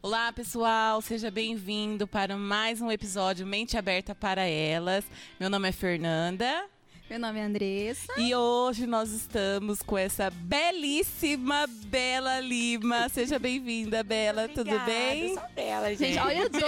Olá, pessoal, seja bem-vindo para mais um episódio Mente Aberta para Elas. Meu nome é Fernanda. Meu nome é Andressa. E hoje nós estamos com essa belíssima Bela Lima. Seja bem-vinda, Bela. Obrigada, Tudo bem? Sou dela, gente. Gente, olha o doce.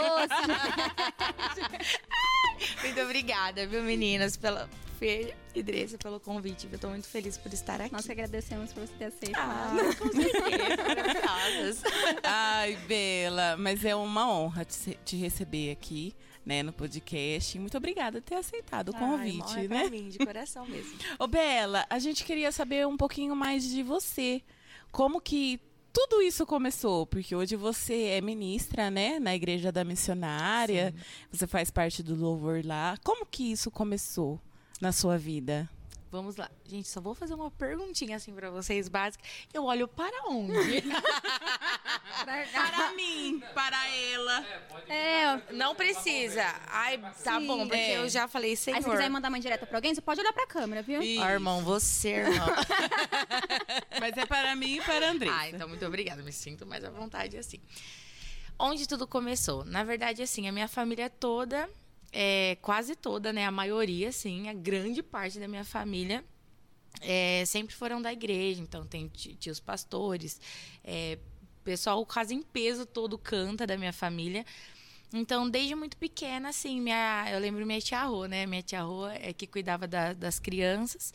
Muito obrigada, viu, meninas, pela Fê e Dressa pelo convite. Eu tô muito feliz por estar aqui. Nós que agradecemos por você ter aceito. Ah, com certeza. Ai, Bela, mas é uma honra te, te receber aqui, né, no podcast. Muito obrigada por ter aceitado o convite, Ai, né? Pra mim, de coração mesmo. Ô, Bela, a gente queria saber um pouquinho mais de você. Como que tudo isso começou? Porque hoje você é ministra, né, na Igreja da Missionária. Você faz parte do louvor lá. Como que isso começou na sua vida? Vamos lá. Gente, só vou fazer uma perguntinha assim pra vocês, básica. Eu olho para onde? Para mim, para ela. É, Não precisa. Ai, tá Sim. bom, porque É. eu já falei, senhor. aí se quiser mandar uma indireta pra alguém, você pode olhar pra câmera, viu? Isso. Ó, irmão, você, irmão. Mas é para mim e para André. Ah, então muito obrigada. Me sinto mais à vontade assim. Onde tudo começou? Na verdade, assim, a minha família toda, é, quase toda, né? A maioria, assim, a grande parte da minha família é, sempre foram da igreja. Então, tem ti- tios pastores, é, pessoal quase em peso todo canta da minha família. Então, desde muito pequena, assim, minha, eu lembro minha tia Rô, né? Minha tia Rô é que cuidava da- das crianças.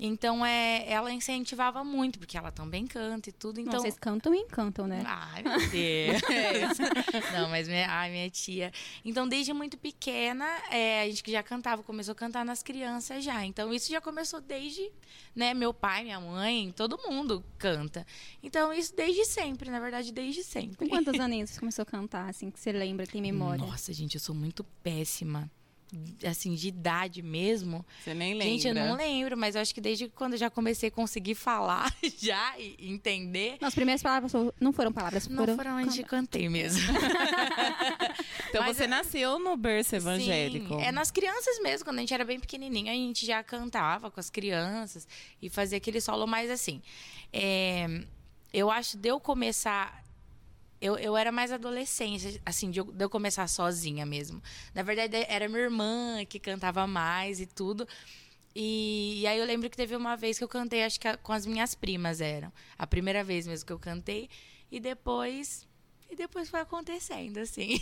Então, é, ela incentivava muito, porque ela também canta e tudo. Não, Então, vocês cantam e encantam, né? Ai, meu Deus. Não, mas minha, ai, minha tia. Então, desde muito pequena, é, a gente que já cantava, começou a cantar nas crianças já. Então, isso já começou desde, né, meu pai, minha mãe, todo mundo canta. Então, isso desde sempre, na verdade, desde sempre. Com quantos aninhos você começou a cantar, assim, que você lembra, tem memória? Nossa, gente, eu sou muito péssima. Assim, de idade mesmo. Você nem lembra. Gente, eu não lembro, mas eu acho que desde quando eu já comecei a conseguir falar já e entender. Não, as primeiras palavras não foram palavras, Não foram... foram onde eu cantei mesmo. Então Mas você eu- nasceu no berço evangélico. Sim, é nas crianças mesmo, quando a gente era bem pequenininho, a gente já cantava com as crianças e fazia aquele solo mais assim. é, eu acho de eu começar. Eu, eu era mais adolescente, assim, de eu, de eu começar sozinha mesmo. Na verdade, era minha irmã que cantava mais e tudo. E, e aí eu lembro que teve uma vez que eu cantei, acho que com as minhas primas eram. A primeira vez mesmo que eu cantei. E depois. E depois foi acontecendo, assim.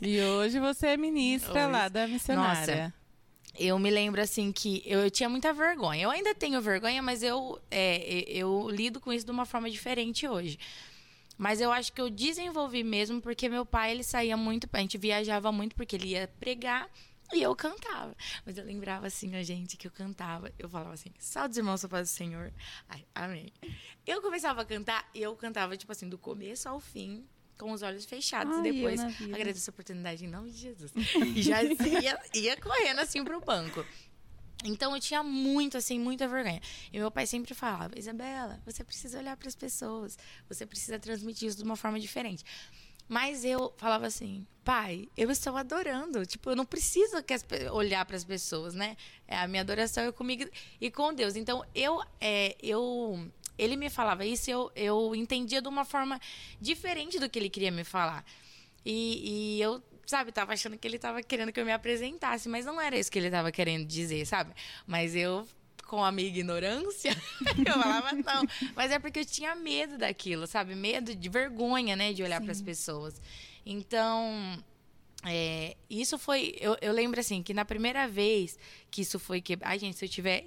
E hoje você é ministra Hoje- lá da missionária. Eu me lembro assim que eu, eu tinha muita vergonha. Eu ainda tenho vergonha, mas eu, é, eu lido com isso de uma forma diferente hoje. Mas eu acho que eu desenvolvi mesmo porque meu pai ele saía muito, a gente viajava muito porque ele ia pregar e eu cantava. Mas eu lembrava assim, a gente, que eu cantava. Eu falava assim, salve irmãos, sou paz do Senhor. Ai, amém. Eu começava a cantar e eu cantava, tipo assim, do começo ao fim, com os olhos fechados. Ai, e depois, agradeço a oportunidade em nome de Jesus. E já ia, ia correndo assim pro banco. Então eu tinha muito, assim, muita vergonha. E meu pai sempre falava: Isabela, você precisa olhar para as pessoas, você precisa transmitir isso de uma forma diferente. Mas eu falava assim, pai, eu estou adorando. Tipo, eu não preciso olhar para as pessoas, né? É, a minha adoração é comigo e com Deus. Então, eu, é, eu, ele me falava isso, eu, eu entendia de uma forma diferente do que ele queria me falar. E, e eu, sabe, tava achando que ele tava querendo que eu me apresentasse, mas não era isso que ele tava querendo dizer, sabe? Mas eu, com a minha ignorância, eu falava não. Mas é porque eu tinha medo daquilo, sabe? Medo de vergonha, né? De olhar para as pessoas. Então. É, isso foi. Eu, eu lembro assim que na primeira vez que isso foi que. Ai, gente, se eu estiver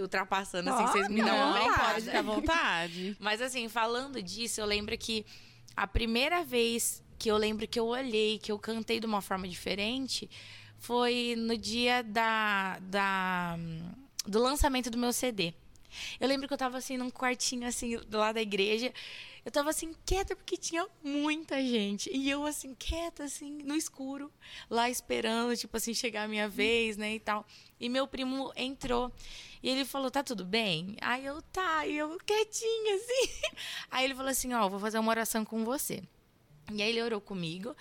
ultrapassando, assim, vocês me dão Não, uma vontade. à vontade. Mas assim, falando disso, eu lembro que a primeira vez que eu lembro que eu olhei, que eu cantei de uma forma diferente, foi no dia da, da do lançamento do meu CD. Eu lembro que eu tava assim num quartinho assim do lado da igreja. Eu tava assim quieta porque tinha muita gente. E eu assim quieta assim no escuro, lá esperando, tipo assim, chegar a minha vez, né, e tal. E meu primo entrou. E ele falou: "Tá tudo bem?" Aí eu: "Tá". E eu quietinha assim. Aí ele falou assim: "Ó, vou fazer uma oração com você". E aí ele orou comigo.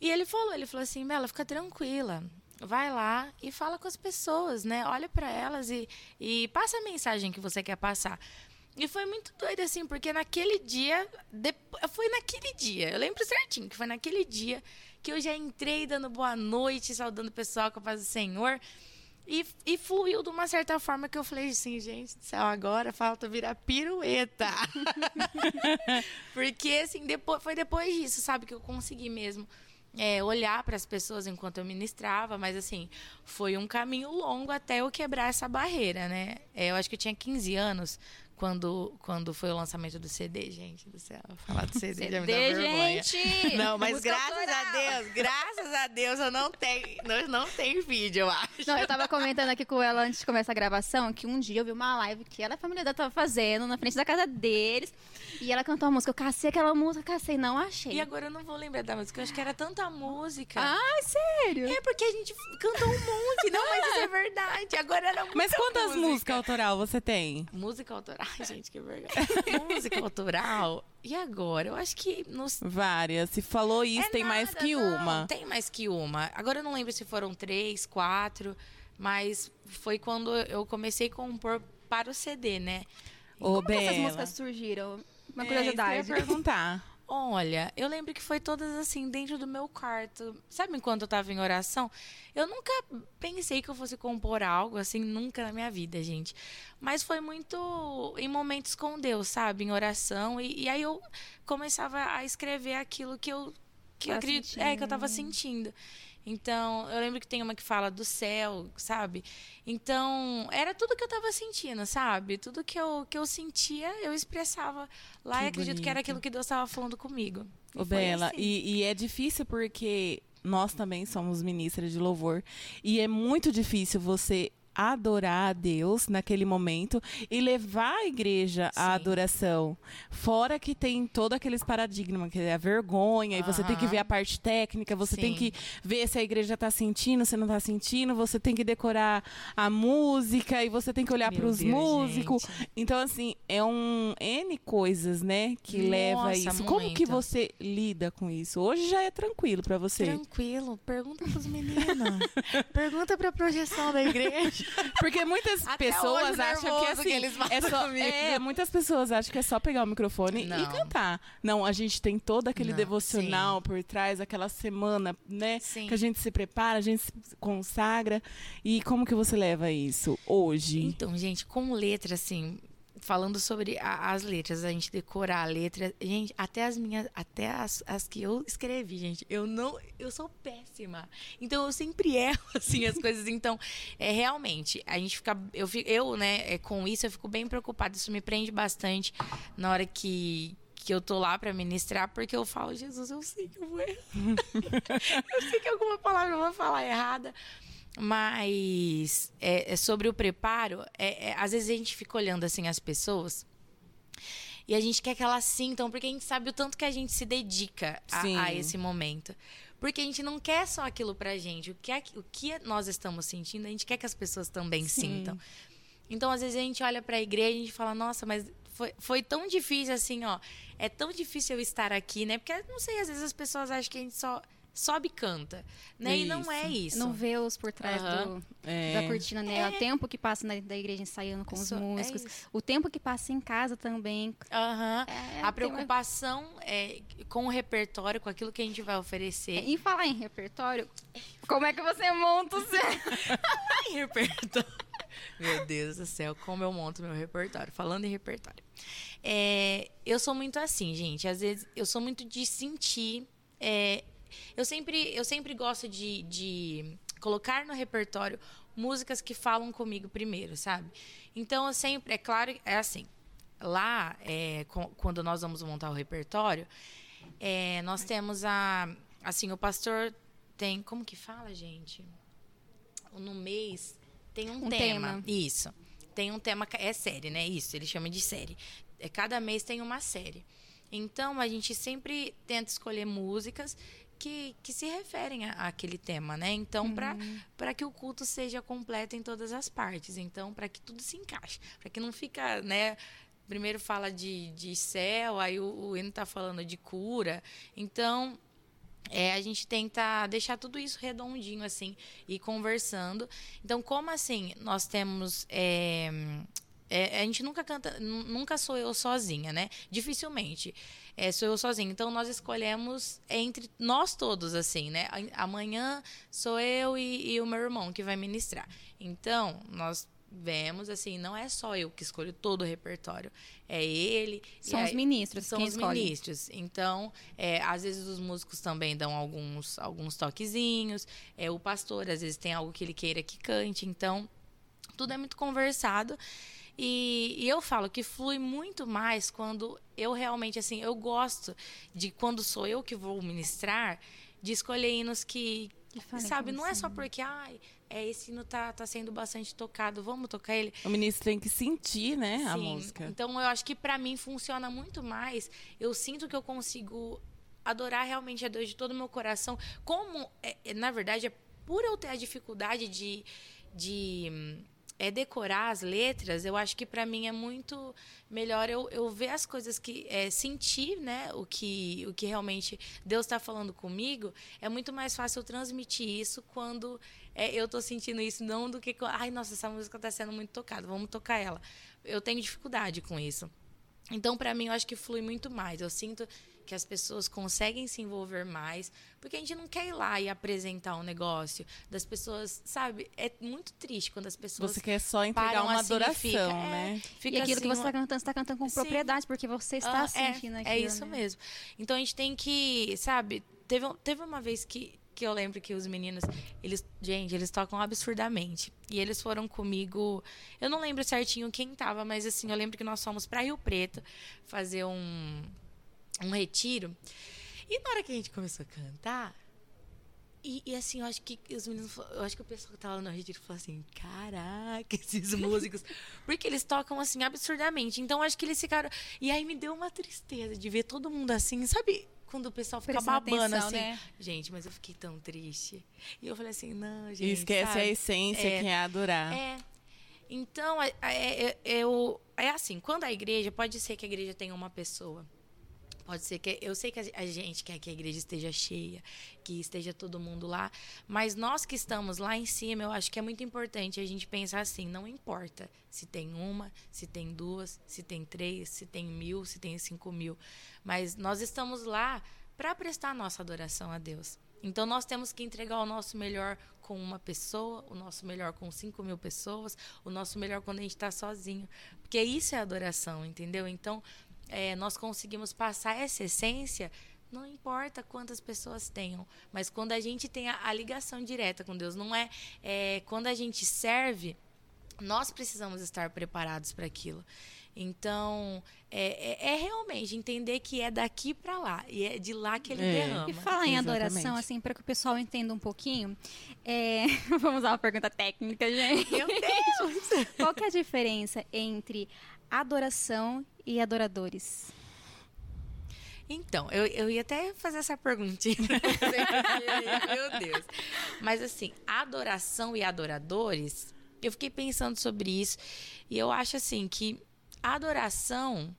E ele falou, ele falou assim, Bela, fica tranquila. Vai lá e fala com as pessoas, né? Olha para elas e, e passa a mensagem que você quer passar. E foi muito doido, assim, porque naquele dia. depo- Foi naquele dia, eu lembro certinho que foi naquele dia que eu já entrei dando boa noite, saudando o pessoal com a paz do Senhor. E, e fluiu de uma certa forma que eu falei assim, gente do céu, agora falta virar pirueta. Porque, assim, depois, foi depois disso, sabe, que eu consegui mesmo é, olhar para as pessoas enquanto eu ministrava, mas, assim, foi um caminho longo até eu quebrar essa barreira, né? É, eu acho que eu tinha 15 anos quando, quando foi o lançamento do CD, gente do céu. Falar do CD, já me dá CD, vergonha. gente! Não, mas Música graças a autoral. Deus, graças a Deus eu não tenho, não, não tenho vídeo, eu acho. Não, eu tava comentando aqui com ela antes de começar a gravação que um dia eu vi uma live que ela e a família dela tava fazendo na frente da casa deles. E ela cantou uma música. Eu cacei aquela música, cacei, não achei. E agora eu não vou lembrar da música, eu acho que era tanta música. Ai, sério? É porque a gente cantou um monte, não, mas isso é verdade. Agora era muita Mas quantas música. músicas autoral você tem? Música autoral, Ai, gente, que vergonha. música autoral. E agora? Eu acho que nos Várias. Se falou isso, É tem mais nada, que não, uma. Tem mais que uma. Agora eu não lembro se foram três, quatro, mas foi quando eu comecei a compor para o CD, né? Ô, Como essas músicas surgiram? Uma É, isso que eu ia curiosidade. perguntar. Olha, eu lembro que foi todas assim, dentro do meu quarto. Sabe enquanto eu tava em oração? Eu nunca pensei que eu fosse compor algo assim, nunca na minha vida, gente. Mas foi muito em momentos com Deus, sabe? Em oração. E, e aí eu começava a escrever aquilo que eu, que eu Tava acredito, é, que eu tava sentindo. Então, eu lembro que tem uma que fala do céu, sabe? Então, era tudo que eu tava sentindo, sabe? Tudo que eu, que eu sentia, eu expressava lá Que e acredito que era bonito. aquilo que Deus estava falando comigo. E Ô, foi Bela, assim. e, e é difícil porque nós também somos ministras de louvor. E é muito difícil você adorar a Deus naquele momento e levar a igreja à Sim. adoração. Fora que tem todo aqueles paradigmas, que é a vergonha, e você tem que ver a parte técnica, você tem Sim. que ver se a igreja está sentindo, se não está sentindo, você tem que decorar a música e você tem que olhar para os músicos. gente. Então, assim, é um N coisas, né, que Nossa, leva a isso. Como que muito. você lida com isso? Hoje já é tranquilo pra você. Tranquilo, pergunta pros meninos. pergunta pra projeção da igreja. Porque muitas Até pessoas acham que assim, que eles é só, é, muitas pessoas acham que é só pegar o microfone e Não. cantar. Não, a gente tem todo aquele Não, devocional por trás, aquela semana, né, Sim. que a gente se prepara, a gente se consagra. E como que você leva isso hoje? Então, gente, com letra, assim, falando sobre a- as letras, a gente decorar a letra, gente, até as minhas, até as, as que eu escrevi, gente, eu não, eu sou péssima. Então eu sempre erro assim as coisas. Então, é realmente, a gente fica, eu, eu, né, é, com isso eu fico bem preocupada. Isso me prende bastante na hora que que eu tô lá pra ministrar, porque eu falo, Jesus, eu sei que eu vou errar. eu sei que alguma palavra eu vou falar errada. Mas é, é sobre o preparo, é, é, às vezes a gente fica olhando assim as pessoas e a gente quer que elas sintam, porque a gente sabe o tanto que a gente se dedica a, a esse momento. Porque a gente não quer só aquilo pra gente. O que, é, que- o que nós estamos sentindo, a gente quer que as pessoas também Sim. sintam. Então, às vezes, a gente olha pra igreja e a gente fala, nossa, mas foi, foi tão difícil assim, ó. É tão difícil eu estar aqui, né? Porque, não sei, às vezes as pessoas acham que a gente só sobe e canta. Né? E não é isso. Não vê os por trás do, É. da cortina, né? O tempo que passa na, da igreja ensaiando com os Isso, é músicos. isso. o tempo que passa em casa também. Aham. É, tem A uma- preocupação é com o repertório, com aquilo que a gente vai oferecer. E falar em repertório, como é que você monta o seu? em repertório. Meu Deus do céu, como eu monto meu repertório. Falando em repertório. É, eu sou muito assim, gente. Às vezes eu sou muito de sentir. é, eu, sempre, eu sempre gosto de, de colocar no repertório músicas que falam comigo primeiro, sabe? Então eu sempre. É claro, é assim. Lá, é, quando nós vamos montar o repertório, é, nós temos a. Assim, o pastor tem. Como que fala, gente? no mês tem um, Um tema. tema. Isso. Tem um tema. É série, né? Isso, ele chama de série. É, cada mês tem uma série. Então, a gente sempre tenta escolher músicas que, que se referem àquele tema, né? Então, para que o culto seja completo em todas as partes. Então, para que tudo se encaixe. Para que não fica, né? Primeiro fala de, de céu, aí o, o hino tá falando de cura. Então, é, a gente tenta deixar tudo isso redondinho, assim, e conversando. Então, como assim, nós temos é, É, a gente nunca canta, nunca sou eu sozinha, né? Dificilmente é, sou eu sozinha. Então nós escolhemos entre nós todos, assim, né? Amanhã sou eu e, e o meu irmão que vai ministrar. Então nós vemos, assim, não é só eu que escolho todo o repertório. É ele. São os ministros. São os escolhe. ministros. Então, é, às vezes os músicos também dão alguns, alguns toquezinhos. É, o pastor, às vezes, tem algo que ele queira que cante. Então, tudo é muito conversado. E, e, eu falo que flui muito mais quando eu realmente, assim, eu gosto de quando sou eu que vou ministrar, de escolher hinos que, sabe, não é só porque, ai, é, esse hino tá, tá sendo bastante tocado, vamos tocar ele. O ministro tem que sentir, né, Sim. a música. Então eu acho que para mim funciona muito mais. Eu sinto que eu consigo adorar realmente a Deus de todo o meu coração. Como, é, é na verdade, é por eu ter a dificuldade de, de é decorar as letras, eu acho que para mim é muito melhor eu, eu ver as coisas que é, sentir, né, o que o que realmente Deus está falando comigo. É muito mais fácil eu transmitir isso quando é, eu estou sentindo isso, não do que ai nossa essa música está sendo muito tocada, vamos tocar ela. Eu tenho dificuldade com isso. Então para mim eu acho que flui muito mais. Eu sinto que as pessoas conseguem se envolver mais, porque a gente não quer ir lá e apresentar um negócio das pessoas, sabe? É muito triste quando as pessoas Você quer só entregar uma assim, adoração, fica, né? É, fica e aquilo assim, que você está cantando, você está cantando com Sim. propriedade, porque você está ah, sentindo é, aquilo. É isso né? mesmo. Então a gente tem que, sabe, teve, teve uma vez que que eu lembro que os meninos, eles, gente, eles tocam absurdamente. E eles foram comigo, eu não lembro certinho quem tava, mas assim, eu lembro que nós fomos para Rio Preto fazer um um retiro. E na hora que a gente começou a cantar, e, e, assim, eu acho que os meninos, eu acho que o pessoal que tava no retiro falou assim: caraca, esses músicos. Porque eles tocam assim absurdamente. Então acho que eles ficaram. E aí me deu uma tristeza de ver todo mundo assim, sabe? Quando o pessoal fica Prestando babando atenção, assim. Né? Gente, mas eu fiquei tão triste. E eu falei assim: não, gente. Esquece sabe? a essência é, que é adorar. É. Então, é, é, é, é assim: quando a igreja, pode ser que a igreja tenha uma pessoa Pode ser que eu sei que a gente quer que a igreja esteja cheia, que esteja todo mundo lá, mas nós que estamos lá em cima, eu acho que é muito importante a gente pensar assim: não importa se tem uma, se tem duas, se tem três, se tem mil, se tem cinco mil, mas nós estamos lá para prestar nossa adoração a Deus. Então nós temos que entregar o nosso melhor com uma pessoa, o nosso melhor com cinco mil pessoas, o nosso melhor quando a gente está sozinho, porque isso é adoração, entendeu? Então é, nós conseguimos passar essa essência, não importa quantas pessoas tenham, mas quando a gente tem a, a ligação direta com Deus, não é, é quando a gente serve, nós precisamos estar preparados para aquilo. Então, é, é, é, realmente entender que é daqui para lá e é de lá que ele é. derrama. E falar em Exatamente. adoração, assim, para que o pessoal entenda um pouquinho, é... vamos usar uma pergunta técnica, gente. Meu Deus! Qual que é a diferença entre adoração e adoradores? Então, eu, eu ia até fazer essa perguntinha. Meu Deus. Mas assim, adoração e adoradores, eu fiquei pensando sobre isso. E eu acho assim que adoração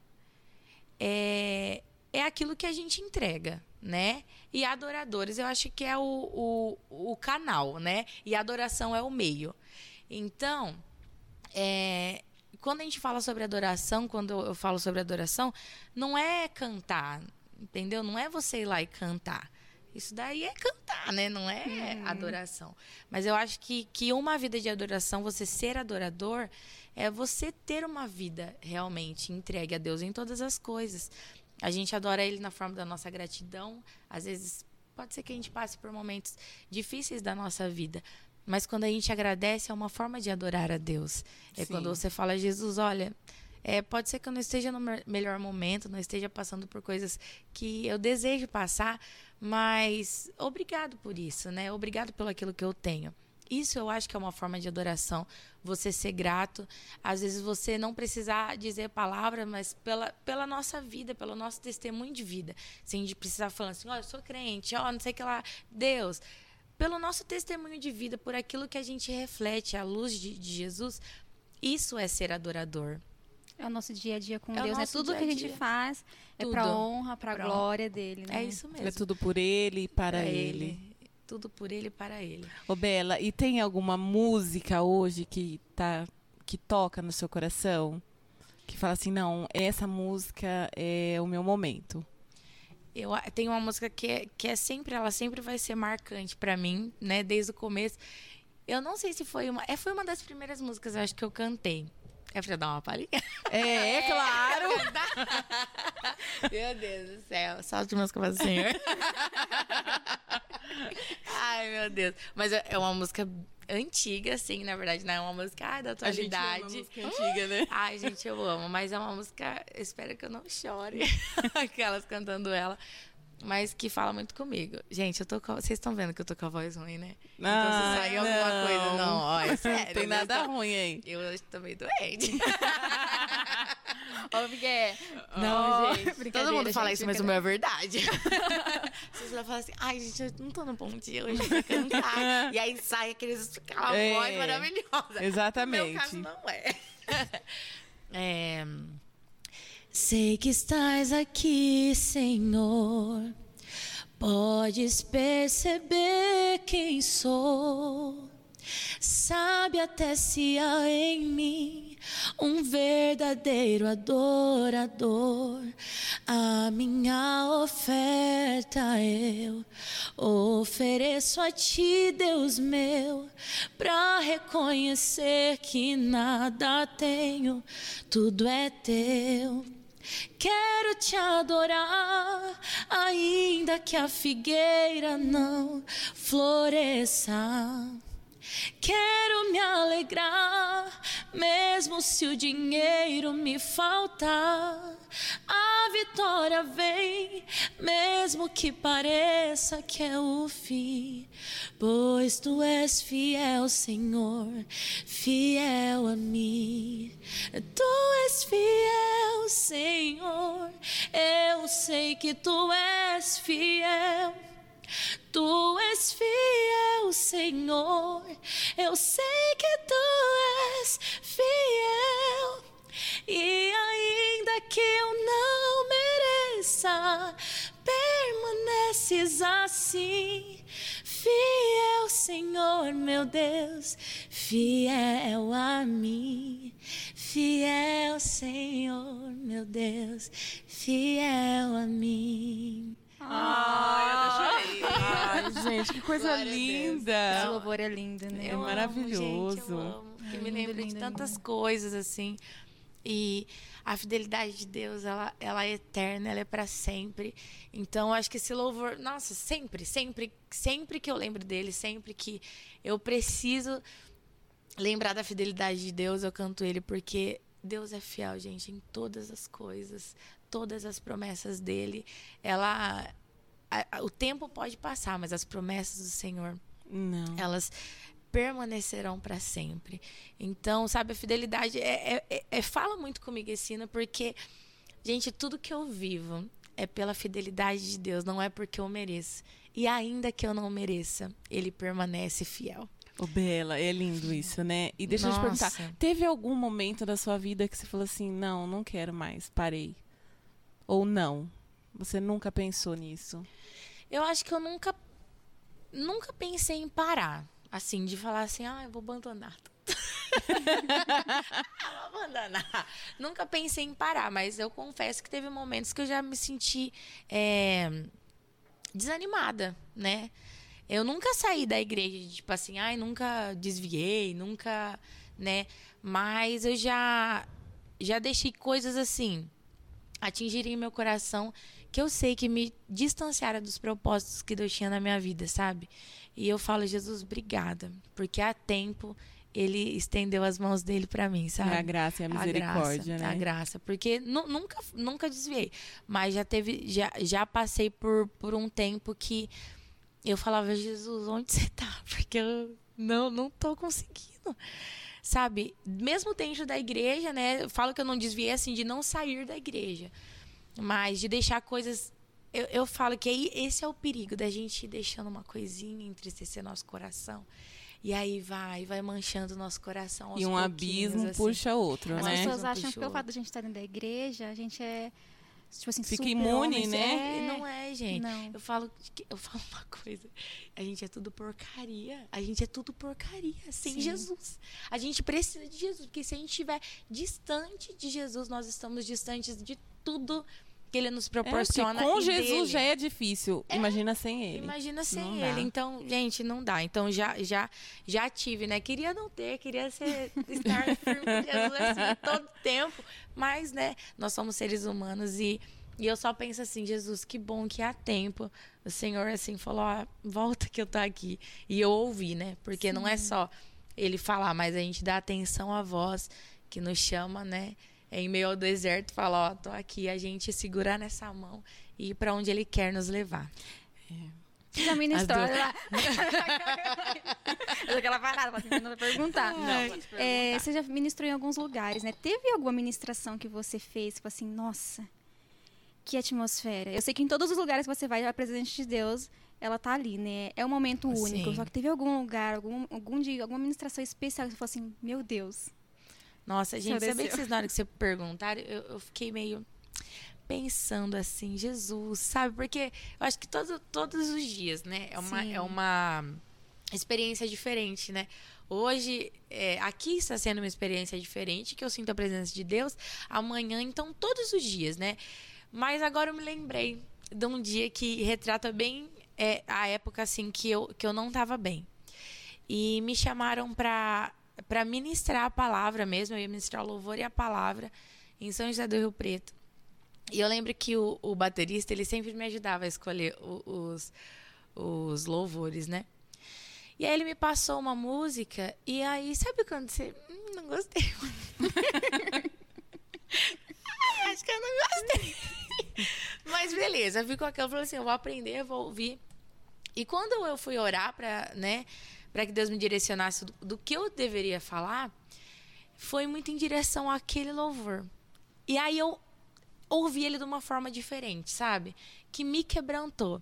é, é aquilo que a gente entrega, né? E adoradores, eu acho que é o, o, o canal, né? E adoração é o meio. Então, é, quando a gente fala sobre adoração, quando eu falo sobre adoração, não é cantar, entendeu? Não é você ir lá e cantar. Isso daí é cantar, né? Não é hum. adoração. Mas eu acho que, que uma vida de adoração, você ser adorador, é você ter uma vida realmente entregue a Deus em todas as coisas. A gente adora Ele na forma da nossa gratidão. Às vezes, pode ser que a gente passe por momentos difíceis da nossa vida. Mas quando a gente agradece, é uma forma de adorar a Deus. É Sim. quando você fala, Jesus, olha, é, pode ser que eu não esteja no melhor momento, não esteja passando por coisas que eu desejo passar, mas obrigado por isso, né? Obrigado pelo aquilo que eu tenho. Isso eu acho que é uma forma de adoração. Você ser grato. Às vezes você não precisar dizer palavra, mas pela, pela nossa vida, pelo nosso testemunho de vida. Sem de precisar falar assim, ó, oh, eu sou crente, ó, oh, não sei o que lá. Deus, pelo nosso testemunho de vida, por aquilo que a gente reflete, a luz de, de Jesus, isso é ser adorador. É o nosso dia a dia com é Deus, é tudo que a gente faz tudo. é para honra, para glória dele, né? É isso mesmo. É tudo por ele e para é ele. ele. Tudo por ele e para ele. Ô Bela, e tem alguma música hoje que tá que toca no seu coração? Que fala assim, não, essa música é o meu momento. Eu tenho uma música que é, que é sempre, ela sempre vai ser marcante pra mim, né? Desde o começo. Eu não sei se foi uma. É, foi uma das primeiras músicas, eu acho, que eu cantei. É pra dar uma palhinha? É, é claro. Meu Deus do céu. Salve música para o Senhor. Ai, meu Deus. Mas é é uma música antiga, assim, na verdade, não é uma música ai, da atualidade. antiga, né? Ai, gente, eu amo. Mas é uma música. eu Espero que eu não chore. Aquelas cantando ela. Mas que fala muito comigo. Gente, eu tô com... Vocês estão vendo que eu tô com a voz ruim, né? então Ah, se sair alguma não. coisa. Não, ó, é sério. Não tem nada ruim aí. Eu hoje tô meio doente. Ô, Miguel. Não, Ó, gente. Todo mundo fala gente, isso, mas o meu é verdade. Vocês vão falar assim, ai, gente, eu não tô no bom dia hoje pra cantar. e aí sai aqueles, aquela É, voz maravilhosa. exatamente. No meu caso, não é. é. Sei que estás aqui, Senhor. Podes perceber quem sou. Sabe até se há em mim um verdadeiro adorador. A minha oferta eu ofereço a ti, Deus meu, para reconhecer que nada tenho, tudo é teu. Quero te adorar, ainda que a figueira não floresça. Quero me alegrar, mesmo se o dinheiro me faltar. A vitória vem, mesmo que pareça que é o fim. Pois tu és fiel, Senhor, fiel a mim. Tu és fiel, Senhor. Eu sei que tu és fiel. Tu és fiel, Senhor. Eu sei que tu és fiel. E ainda que eu não mereça, permaneces assim. Fiel, Senhor, meu Deus, fiel a mim. Fiel, Senhor, meu Deus, fiel a mim. Ai, gente, que coisa Glória linda. Esse louvor é lindo, né? É Eu amo, maravilhoso. gente, eu amo, que me Lindo, lembra de tantas lindo. coisas assim. E a fidelidade de Deus, ela, ela é eterna, ela é para sempre. Então, eu acho que esse louvor, nossa, sempre, sempre, sempre que eu lembro dele, sempre que eu preciso lembrar da fidelidade de Deus, eu canto ele porque Deus é fiel, gente, em todas as coisas, todas as promessas dele. Ela a- a- o tempo pode passar, mas as promessas do Senhor Não. elas permanecerão para sempre. Então, sabe, a fidelidade é, é- é- é- fala muito comigo esse hino, porque, gente, tudo que eu vivo é pela fidelidade de Deus, não é porque eu mereço. E ainda que eu não mereça, ele permanece fiel. Ô, Bela, é lindo isso, né? E deixa eu te perguntar, Nossa. teve algum momento da sua vida que você falou assim, não, não quero mais, parei? Ou não? Você nunca pensou nisso? Eu acho que eu nunca nunca pensei em parar, assim, de falar assim, ah, eu vou abandonar vou abandonar. Nunca pensei em parar, mas eu confesso que teve momentos que eu já me senti é, desanimada, né? Eu nunca saí da igreja, tipo assim, ai, nunca desviei, nunca, né? Mas eu já já deixei coisas assim atingirem meu coração que eu sei que me distanciaram dos propósitos que Deus tinha na minha vida, sabe? E eu falo, Jesus, obrigada, porque há tempo ele estendeu as mãos dele para mim, sabe? A graça e a misericórdia, graça, né? A graça, porque nu- nunca, nunca desviei, mas já teve, já, já passei por, por um tempo que eu falava, Jesus, onde você tá? Porque eu não, não tô conseguindo. Sabe? Mesmo dentro da igreja, né? Eu falo que eu não desviei assim de não sair da igreja. Mas de deixar coisas. Eu, eu falo que aí esse é o perigo da gente ir deixando uma coisinha entristecer nosso coração. E aí vai, vai manchando o nosso coração. aos E um abismo assim. puxa outro, As né? pessoas Um acham que pelo fato de a gente estar dentro da igreja, a gente é tipo assim, Fica imune, né? É. Não é, gente. Não. Eu falo, que- eu falo uma coisa. A gente é tudo porcaria. A gente é tudo porcaria sem Sim. Jesus. A gente precisa de Jesus, porque se a gente estiver distante de Jesus, nós estamos distantes de tudo que ele nos É, proporciona. com e Jesus dele. já é difícil. Imagina sem ele. Imagina sem Não dá. ele. Então, gente, não dá. Então já já já tive, né? Queria não ter, queria ser estar firme com Jesus assim todo tempo, mas né, nós somos seres humanos e e eu só penso assim, Jesus, que bom que há tempo. O Senhor assim falou, ó, volta que eu tô aqui. E eu ouvi, né? Porque não é só ele falar, mas a gente dá atenção à voz que nos chama, né? Em meio ao deserto, fala, ó, tô aqui, a gente segurar nessa mão e ir para onde ele quer nos levar. Você já As duas. lá. Aquela parada, pra tentando perguntar. Não, pode É, você já ministrou em alguns lugares, né? Teve alguma ministração que você fez, tipo assim, nossa, que atmosfera. Eu sei que em todos os lugares que você vai, a presença de Deus, ela tá ali, né? É um momento único. Sim. Só que teve algum lugar, algum, algum dia, alguma ministração especial que você falou assim, meu Deus. Nossa, gente, Só sabia que vocês, na hora que você perguntaram, eu, eu fiquei meio pensando assim, Jesus, sabe? Porque eu acho que todo, todos os dias, né? É uma, Sim. é uma experiência diferente, né? Hoje, é, aqui está sendo uma experiência diferente, que eu sinto a presença de Deus. Amanhã, então, todos os dias, né? Mas agora eu me lembrei de um dia que retrata bem é, a época, assim, que eu, que eu não estava bem. E me chamaram para para ministrar a palavra mesmo, eu ia ministrar o louvor e a palavra em São José do Rio Preto. E eu lembro que o, o baterista, ele sempre me ajudava a escolher os, os louvores, né? E aí ele me passou uma música, e aí, sabe quando você. "Hum, não gostei. Ai, acho que eu não gostei. Mas beleza, ficou aquilo, eu falei assim, eu vou aprender, eu vou ouvir. E quando eu fui orar para, né, para que Deus me direcionasse do, do que eu deveria falar, foi muito em direção àquele louvor. E aí eu ouvi ele de uma forma diferente, sabe? Que me quebrantou.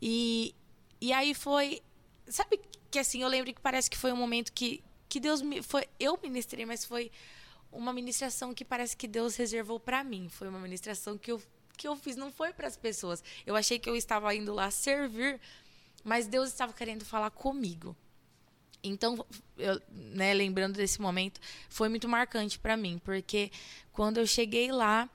E, e aí foi. Sabe que assim, eu lembro que parece que foi um momento que, que Deus me. Foi, eu ministrei, mas foi uma ministração que parece que Deus reservou para mim. Foi uma ministração que eu, que eu fiz, não foi para as pessoas. Eu achei que eu estava indo lá servir, mas Deus estava querendo falar comigo. Então, eu, né, lembrando desse momento, foi muito marcante para mim, porque quando eu cheguei lá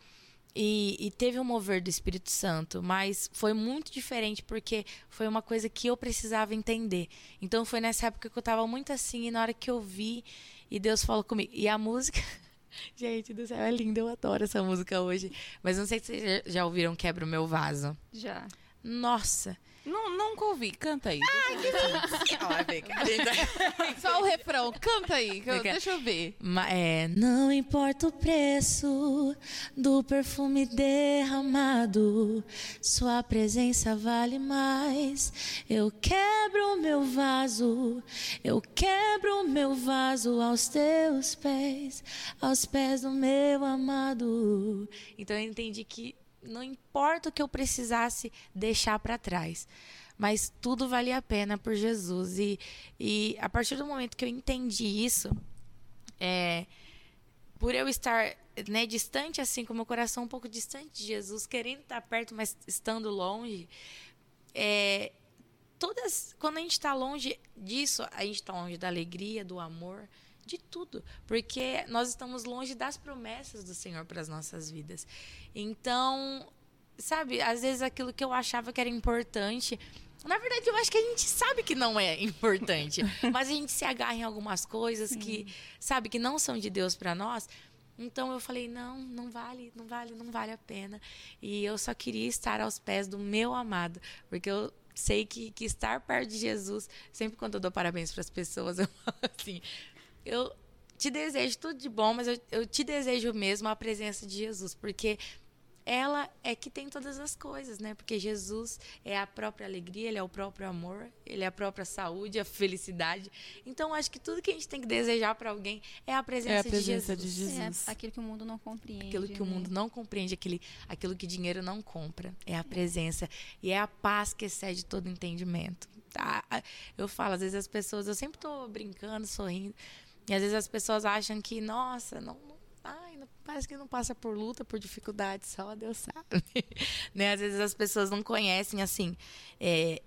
e, e teve um mover do Espírito Santo, mas foi muito diferente porque foi uma coisa que eu precisava entender. Então, foi nessa época que eu estava muito assim, e na hora que eu vi, e Deus falou comigo. E a música. Gente do céu, é linda, eu adoro essa música hoje. Mas não sei se vocês já ouviram Quebra o Meu Vaso. Já. Nossa! Não, nunca ouvi. Canta aí. Só o refrão. Canta aí. que eu- deixa eu ver. Ma- é, não importa o preço do perfume derramado, sua presença vale mais. Eu quebro o meu vaso, eu quebro o meu vaso aos teus pés, aos pés do meu amado. Então eu entendi que não importa o que eu precisasse deixar para trás, mas tudo valia a pena por Jesus. E, e a partir do momento que eu entendi isso, é, por eu estar né, distante, assim, com o meu coração um pouco distante de Jesus, querendo estar perto, mas estando longe, é, todas, quando a gente está longe disso, a gente está longe da alegria, do amor, de tudo, porque nós estamos longe das promessas do Senhor para as nossas vidas. Então, sabe, às vezes aquilo que eu achava que era importante, na verdade, eu acho que a gente sabe que não é importante, mas a gente se agarra em algumas coisas que, sabe, que não são de Deus para nós. Então eu falei, não, não vale, não vale, não vale a pena. E eu só queria estar aos pés do meu amado, porque eu sei que, que estar perto de Jesus, sempre quando eu dou parabéns para as pessoas, eu falo assim, eu te desejo tudo de bom, mas eu, eu te desejo mesmo a presença de Jesus, porque ela é que tem todas as coisas, né? Porque Jesus é a própria alegria, ele é o próprio amor, ele é a própria saúde, a felicidade. Então, acho que tudo que a gente tem que desejar para alguém é a presença, É a presença de de Jesus. Jesus. É aquilo que o mundo não compreende. Aquilo que o né? mundo não compreende, aquele, aquilo que dinheiro não compra. É a presença. E é a paz que excede todo entendimento. Tá? Eu falo, às vezes as pessoas, eu sempre estou brincando, sorrindo. E às vezes as pessoas acham que, nossa, não, não, ai, ai, parece que não passa por luta, por dificuldade, só Deus sabe. né? Às vezes as pessoas não conhecem, assim, é,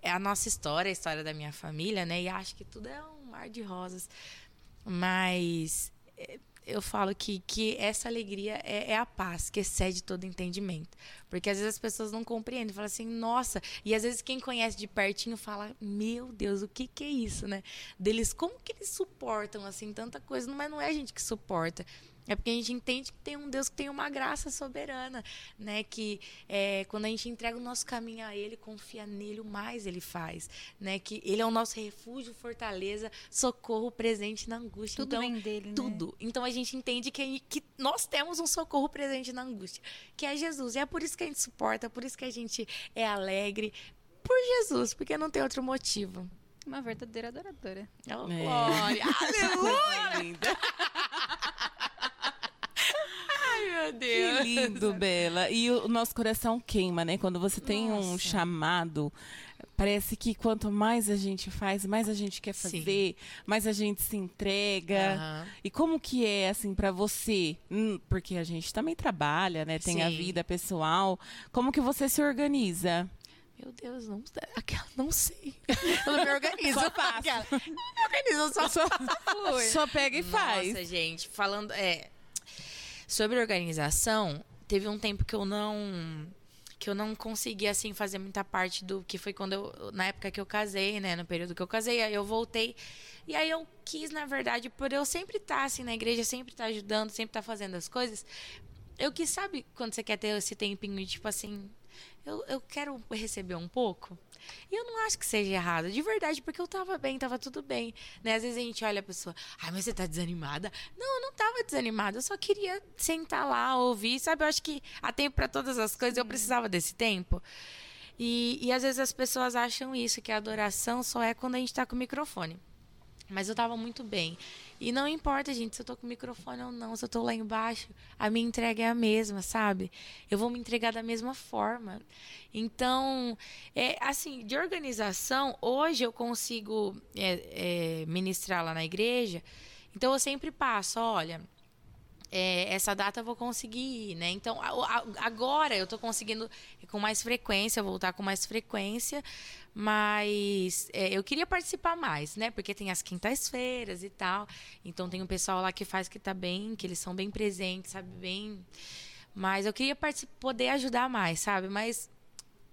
é a nossa história, a história da minha família, né? E acham que tudo é um mar de rosas. Mas é, eu falo que, que essa alegria é, é, a paz que excede todo entendimento. Porque às vezes as pessoas não compreendem, falam assim, nossa. E às vezes quem conhece de pertinho fala, meu Deus, o que, que é isso, né? Deles, como que eles suportam assim tanta coisa? Mas não é a gente que suporta. É porque a gente entende que tem um Deus que tem uma graça soberana, né? Que é, quando a gente entrega o nosso caminho a Ele, confia nele, o mais Ele faz, né? Que Ele é o nosso refúgio, fortaleza, socorro presente na angústia. Tudo então, vem dele, né? Tudo. Então a gente entende que, que nós temos um socorro presente na angústia, que é Jesus. E é por isso que a gente suporta, por isso que a gente é alegre, por Jesus, porque não tem outro motivo. Uma verdadeira adoradora. Oh, é. Glória! Aleluia! Meu Deus. Que lindo, Bela. E o nosso coração queima, né? Quando você tem Nossa. um chamado, parece que quanto mais a gente faz, mais a gente quer fazer, Sim. mais a gente se entrega. Uhum. E como que é assim para você? Hum, porque a gente também trabalha, né? Tem Sim. a vida pessoal. Como que você se organiza? Meu Deus, não, aquela, não sei. Eu não me organizo. Só faço. Não me organizo, só, só, só pega e Nossa, faz. Nossa, gente, falando. É, Sobre organização, teve um tempo que eu não que eu não consegui assim fazer muita parte do que foi quando eu na época que eu casei, né, no período que eu casei, aí eu voltei. E aí eu quis, na verdade, por eu sempre estar tá, assim na igreja, sempre estar tá ajudando, sempre estar tá fazendo as coisas, eu quis, sabe, quando você quer ter esse tempinho de tipo assim, eu, eu quero receber um pouco. E eu não acho que seja errado, de verdade, porque eu tava bem, tava tudo bem. Né? Às vezes a gente olha a pessoa, ai, mas você tá desanimada? Não, eu não tava desanimada, eu só queria sentar lá, ouvir, sabe? Eu acho que há tempo para todas as coisas, eu precisava desse tempo. E, e às vezes as pessoas acham isso, que a adoração só é quando a gente tá com o microfone. Mas eu tava muito bem. E não importa, gente, se eu tô com o microfone ou não, se eu tô lá embaixo, a minha entrega é a mesma, sabe? Eu vou me entregar da mesma forma. Então, é assim, de organização, hoje eu consigo é, é, ministrar lá na igreja. Então eu sempre passo, olha, é, essa data eu vou conseguir ir, né? Então, agora eu estou conseguindo com mais frequência, voltar com mais frequência, mas é, eu queria participar mais, né? Porque tem as quintas-feiras e tal. Então tem um pessoal lá que faz que tá bem, que eles são bem presentes, sabe? Bem. Mas eu queria poder ajudar mais, sabe? Mas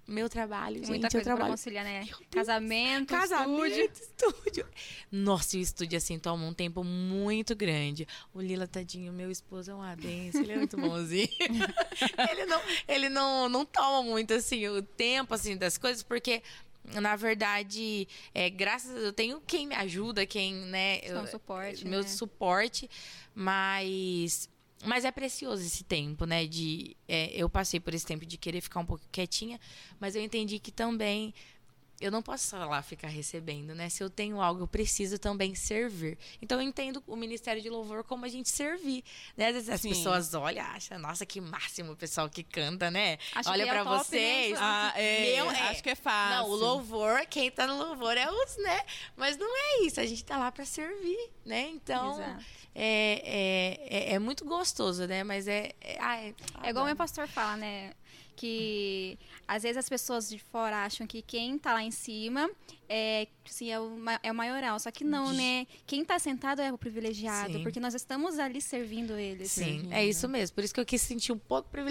meu trabalho, gente, Muita coisa eu trabalho. conciliar, né? Casamento, Casamento, estúdio. estúdio. Nossa, o estúdio, assim, toma um tempo muito grande. O Lila, tadinho, meu esposo é um abenço, ele é muito bonzinho. ele não, ele não, não toma muito, assim, o tempo, assim, das coisas, porque na verdade, é, graças a Deus, eu tenho quem me ajuda, quem, né? Eu, suporte. Meu né? suporte, mas mas é precioso esse tempo, né? De, é, eu passei por esse tempo de querer ficar um pouco quietinha, mas eu entendi que também eu não posso só lá ficar recebendo, né? Se eu tenho algo, eu preciso também servir. Então eu entendo o Ministério de Louvor como a gente servir. Né? Às vezes as Sim. pessoas olham, acham, nossa, que máximo o pessoal que canta, né? Acho Olha é para né? vocês. Ah, é, Meu, é. Acho que é fácil. Não, o louvor, quem tá no louvor é os, né? Mas não é isso, a gente tá lá para servir, né? Então. Exato é, é, é, é, muito gostoso, né? Mas é. É, ah, é, é igual o meu pastor fala, né? Que às vezes as pessoas de fora acham que quem tá lá em cima é, assim, é, o, é o maioral. Só que não, né? Quem tá sentado é o privilegiado, Sim. porque nós estamos ali servindo eles. Sim, servindo. é isso mesmo. Por isso que eu quis sentir um pouco tempo.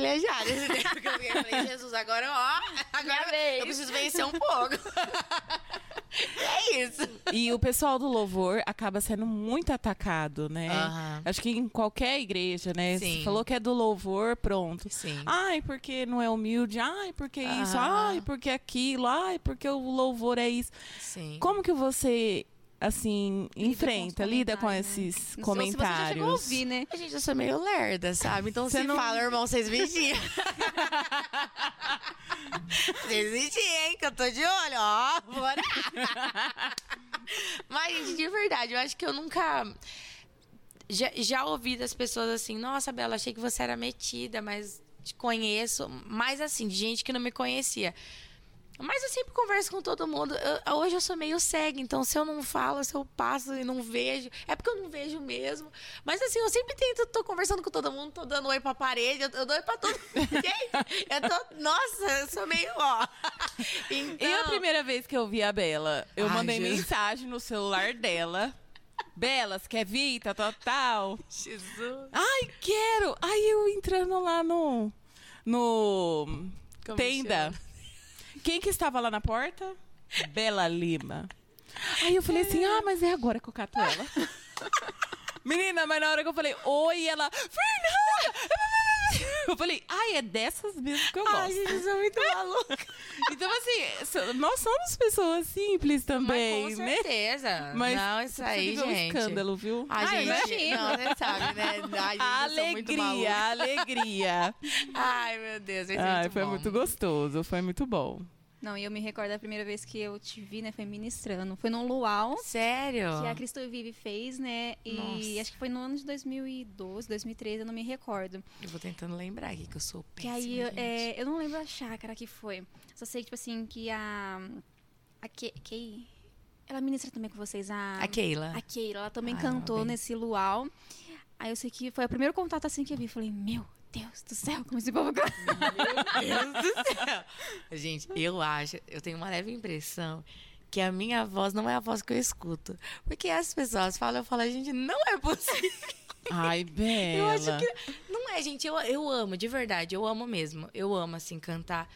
Porque eu falei, Jesus, agora, ó, agora eu preciso vencer um pouco. É isso. E o pessoal do louvor acaba sendo muito atacado, né? Uhum. Acho que em qualquer igreja, né? Sim. Você falou que é do louvor, pronto. Sim. Ai, porque não é humilde. Ai, porque uhum. isso. Ai, porque aquilo. Ai, porque o louvor é isso. Sim. Como que você assim, lida enfrenta, com lida com esses né? comentários. Se você já chegou a ouvir, né? A gente, eu sou meio lerda, sabe? Então você não fala, irmão, vocês vigiam. vocês vigiam, hein? Que eu tô de olho, ó. Bora. Mas, gente, de verdade, eu acho que eu nunca... Já, já ouvi das pessoas assim, nossa, Bela, achei que você era metida, mas te conheço. Mas, assim, de gente que não me conhecia. Mas eu sempre converso com todo mundo. Eu- hoje eu sou meio cega, então se eu não falo, se eu passo e não vejo, é porque eu não vejo mesmo. Mas assim, eu sempre tento, tô conversando com todo mundo, tô dando oi pra parede, eu, eu dou oi pra todo mundo. Eu tô. Nossa, eu sou meio, ó. Então, E a primeira vez que eu vi a Bela, eu Ai, mandei Jesus. mensagem no celular dela. Bela, você quer vir? Tá, tal, tal. Jesus. Ai, quero! Aí eu entrando lá no. No. Como tenda. Quem que estava lá na porta? Bela Lima. Aí eu falei assim: ah, mas é agora que eu cato ela. Menina, mas na hora que eu falei, oi, ela. Fernanda! Eu falei, ai, é dessas mesmo que eu gosto. Ai, gente, eu sou muito maluca. Então, assim, so- nós somos pessoas simples também, Mas com né? certeza. Mas não, isso aí, viveu um gente. escândalo, viu? A Ah, gente, imagino. não, você sabe, né? Ai, gente, muito alegria, alegria. Ai, meu Deus, ser Ai, muito foi bom. muito gostoso, foi muito bom. Não, e eu me recordo da primeira vez que eu te vi, né? Foi ministrando. Foi num luau Sério? que a Cristo Vive fez, né? E Nossa. acho que foi no ano de 2012, 2013, eu não me recordo. Eu vou tentando lembrar aqui que eu sou Que péssima, aí, gente. é, eu não lembro a chácara que foi. Só sei, tipo assim, que a... A Ke- Kei... Ela ministra também com vocês, a... A Keila. A Keira, ela também Ah, cantou bem. nesse luau. Aí eu sei que foi o primeiro contato assim que eu vi. Falei, meu Deus do céu, como esse povo canta. Meu Deus do céu. Gente, eu acho, eu tenho uma leve impressão que a minha voz não é a voz que eu escuto. Porque as pessoas falam, eu falo, gente, não é possível. Ai, Bela. Eu acho que. Não é, gente. Eu, eu amo, de verdade. Eu amo mesmo. Eu amo, assim, cantar.